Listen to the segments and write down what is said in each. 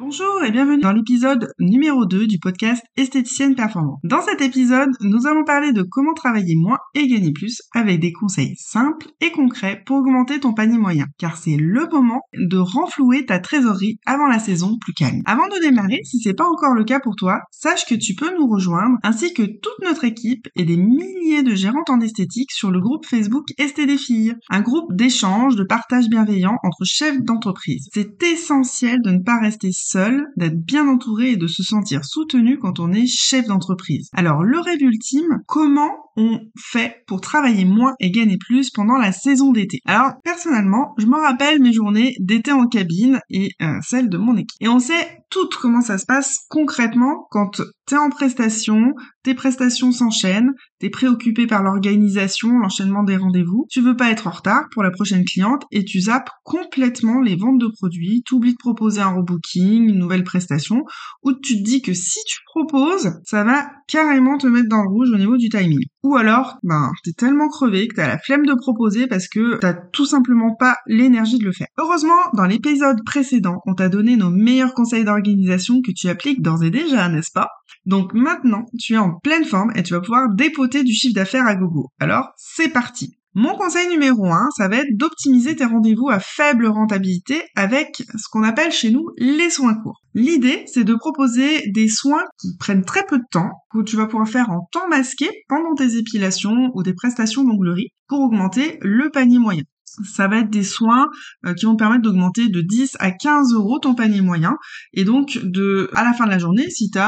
Bonjour et bienvenue dans l'épisode numéro 2 du podcast Esthéticienne Performante. Dans cet épisode, nous allons parler de comment travailler moins et gagner plus avec des conseils simples et concrets pour augmenter ton panier moyen, car c'est le moment de renflouer ta trésorerie avant la saison plus calme. Avant de démarrer, si c'est pas encore le cas pour toi, sache que tu peux nous rejoindre ainsi que toute notre équipe et des milliers de gérantes en esthétique sur le groupe Facebook Esté des filles, un groupe d'échange, de partage bienveillant entre chefs d'entreprise. C'est essentiel de ne pas rester d'être bien entouré et de se sentir soutenu quand on est chef d'entreprise. Alors le rêve ultime, comment on fait pour travailler moins et gagner plus pendant la saison d'été Alors personnellement, je me rappelle mes journées d'été en cabine et euh, celles de mon équipe. Et on sait toutes comment ça se passe concrètement quand t'es en prestation, tes prestations s'enchaînent, t'es préoccupé par l'organisation, l'enchaînement des rendez-vous, tu veux pas être en retard pour la prochaine cliente et tu zappes complètement les ventes de produits, tu oublies de proposer un rebooking, une nouvelle prestation, ou tu te dis que si tu proposes, ça va carrément te mettre dans le rouge au niveau du timing. Ou alors, ben, t'es tellement crevé que t'as la flemme de proposer parce que t'as tout simplement pas l'énergie de le faire. Heureusement, dans l'épisode précédent, on t'a donné nos meilleurs conseils d'organisation que tu appliques d'ores et déjà, n'est-ce pas? Donc maintenant, tu es en pleine forme et tu vas pouvoir dépoter du chiffre d'affaires à gogo. Alors, c'est parti mon conseil numéro 1, ça va être d'optimiser tes rendez-vous à faible rentabilité avec ce qu'on appelle chez nous les soins courts. L'idée, c'est de proposer des soins qui prennent très peu de temps, que tu vas pouvoir faire en temps masqué pendant tes épilations ou des prestations d'onglerie pour augmenter le panier moyen ça va être des soins euh, qui vont permettre d'augmenter de 10 à 15 euros ton panier moyen. Et donc, de, à la fin de la journée, si tu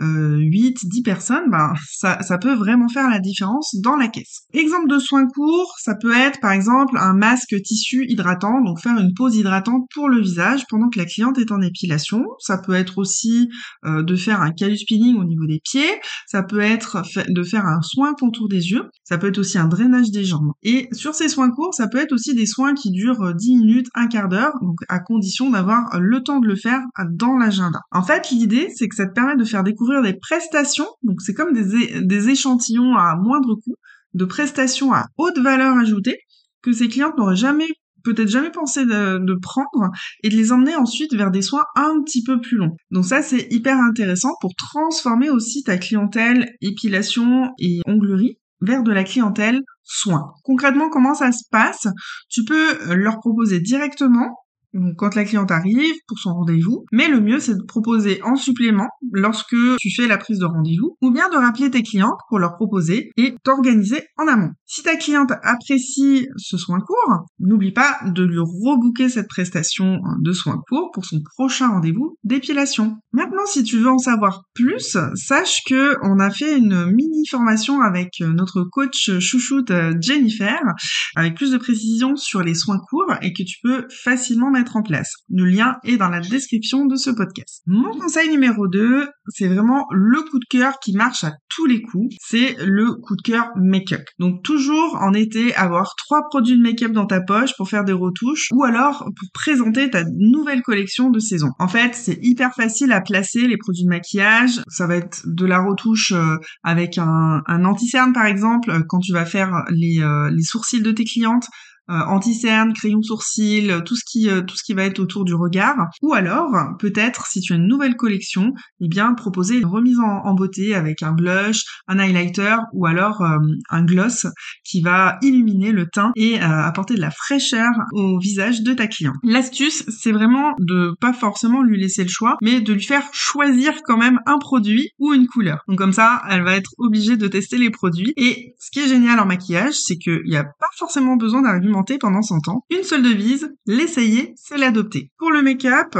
8, 10 personnes, ben, ça, ça peut vraiment faire la différence dans la caisse. Exemple de soins courts, ça peut être par exemple un masque tissu hydratant, donc faire une pause hydratante pour le visage pendant que la cliente est en épilation. Ça peut être aussi euh, de faire un calus peeling au niveau des pieds. Ça peut être de faire un soin contour des yeux. Ça peut être aussi un drainage des jambes. Et sur ces soins courts, ça peut être aussi des soins qui durent 10 minutes, un quart d'heure, donc à condition d'avoir le temps de le faire dans l'agenda. En fait, l'idée, c'est que ça te permet de faire découvrir des prestations, donc c'est comme des, échantillons à moindre coût, de prestations à haute valeur ajoutée, que ces clientes n'auraient jamais peut-être jamais pensé de, prendre et de les emmener ensuite vers des soins un petit peu plus longs. Donc ça c'est hyper intéressant pour transformer aussi ta clientèle épilation et onglerie vers de la clientèle soins. Concrètement, comment ça se passe? Tu peux leur proposer directement quand la cliente arrive pour son rendez-vous. Mais le mieux, c'est de proposer en supplément lorsque tu fais la prise de rendez-vous ou bien de rappeler tes clientes pour leur proposer et t'organiser en amont. Si ta cliente apprécie ce soin court, n'oublie pas de lui rebooker cette prestation de soins courts pour son prochain rendez-vous d'épilation. Maintenant, si tu veux en savoir plus, sache que on a fait une mini formation avec notre coach chouchoute Jennifer avec plus de précision sur les soins courts et que tu peux facilement en place. Le lien est dans la description de ce podcast. Mon conseil numéro 2, c'est vraiment le coup de cœur qui marche à tous les coups. C'est le coup de cœur make-up. Donc toujours en été, avoir trois produits de make-up dans ta poche pour faire des retouches ou alors pour présenter ta nouvelle collection de saison. En fait, c'est hyper facile à placer les produits de maquillage. Ça va être de la retouche euh, avec un, anti-cerne par exemple quand tu vas faire les, euh, sourcils de tes clientes euh, anti-cerne, crayon sourcil, tout ce qui euh, tout ce qui va être autour du regard. Ou alors, peut-être, si tu as une nouvelle collection, eh bien proposer une remise en, beauté avec un blush, un highlighter ou alors euh, un gloss qui va illuminer le teint et apporter de la fraîcheur au visage de ta cliente. L'astuce, c'est vraiment de pas forcément lui laisser le choix, mais de lui faire choisir quand même un produit ou une couleur. Donc comme ça, elle va être obligée de tester les produits. Et ce qui est génial en maquillage, c'est qu'il n'y a pas forcément besoin pendant 100 ans. Une seule devise, l'essayer, c'est l'adopter. Pour le make-up,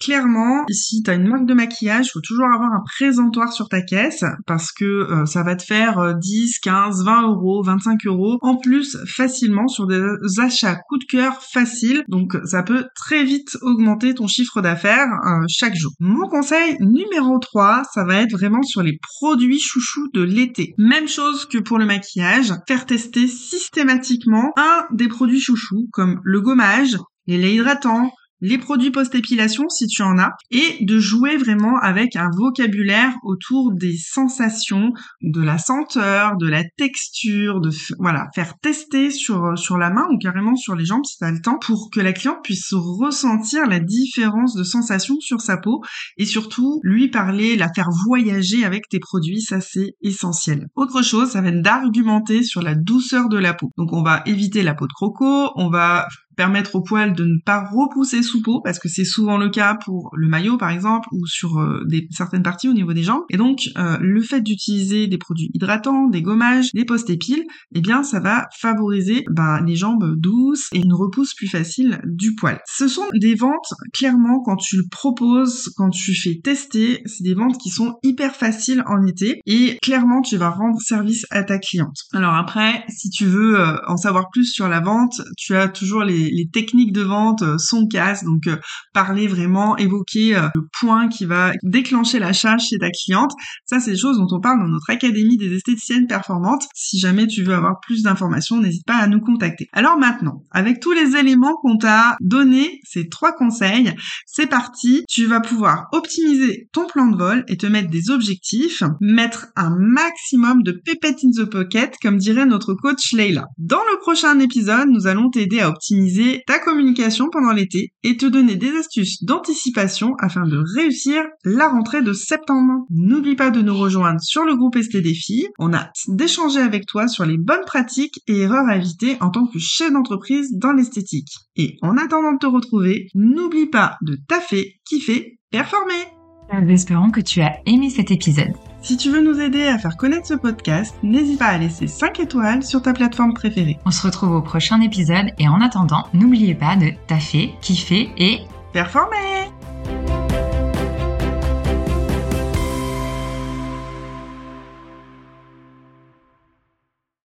clairement, si tu as une marque de maquillage, il faut toujours avoir un présentoir sur ta caisse parce que euh, ça va te faire 10, 15, 20 euros, 25 euros en plus facilement sur des achats coup de cœur faciles. Donc ça peut très vite augmenter ton chiffre d'affaires euh, chaque jour. Mon conseil numéro 3, ça va être vraiment sur les produits chouchous de l'été. Même chose que pour le maquillage, faire tester systématiquement un des produits chouchous comme le gommage, les laits hydratants, les produits post-épilation si tu en as, et de jouer vraiment avec un vocabulaire autour des sensations, de la senteur, de la texture, de voilà, faire tester sur sur la main ou carrément sur les jambes si tu as le temps pour que la cliente puisse ressentir la différence de sensation sur sa peau et surtout lui parler, la faire voyager avec tes produits, ça c'est essentiel. Autre chose, ça va être d'argumenter sur la douceur de la peau. Donc on va éviter la peau de croco, on va permettre au poil de ne pas repousser sous peau parce que c'est souvent le cas pour le maillot par exemple ou sur euh, certaines parties au niveau des jambes. Et donc euh, le fait d'utiliser des produits hydratants, des gommages, des post-épiles, eh bien ça va favoriser ben, les jambes douces et une repousse plus facile du poil. Ce sont des ventes clairement quand tu le proposes, quand tu fais tester, c'est des ventes qui sont hyper faciles en été et clairement tu vas rendre service à ta cliente. Alors après, si tu veux euh, en savoir plus sur la vente, tu as toujours les les, techniques de vente euh, sont casse, donc euh, parler vraiment, évoquer euh, le point qui va déclencher l'achat chez ta cliente. Ça, c'est des choses dont on parle dans notre académie des esthéticiennes performantes. Si jamais tu veux avoir plus d'informations, n'hésite pas à nous contacter. Alors maintenant, avec tous les éléments qu'on t'a donné, ces trois conseils, c'est parti. Tu vas pouvoir optimiser ton plan de vol et te mettre des objectifs, mettre un maximum de pépettes in the pocket, comme dirait notre coach Leila. Dans le prochain épisode, nous allons t'aider à optimiser ta communication pendant l'été et te donner des astuces d'anticipation afin de réussir la rentrée de septembre. N'oublie pas de nous rejoindre sur le groupe ST. On a d'échanger avec toi sur les bonnes pratiques et erreurs à éviter en tant que chef d'entreprise dans l'esthétique. Et en attendant de te retrouver, n'oublie pas de taffer, kiffer, performer. Espérons que tu as aimé cet épisode. Si tu veux nous aider à faire connaître ce podcast, n'hésite pas à laisser 5 étoiles sur ta plateforme préférée. On se retrouve au prochain épisode et en attendant, n'oubliez pas de taffer, kiffer et performer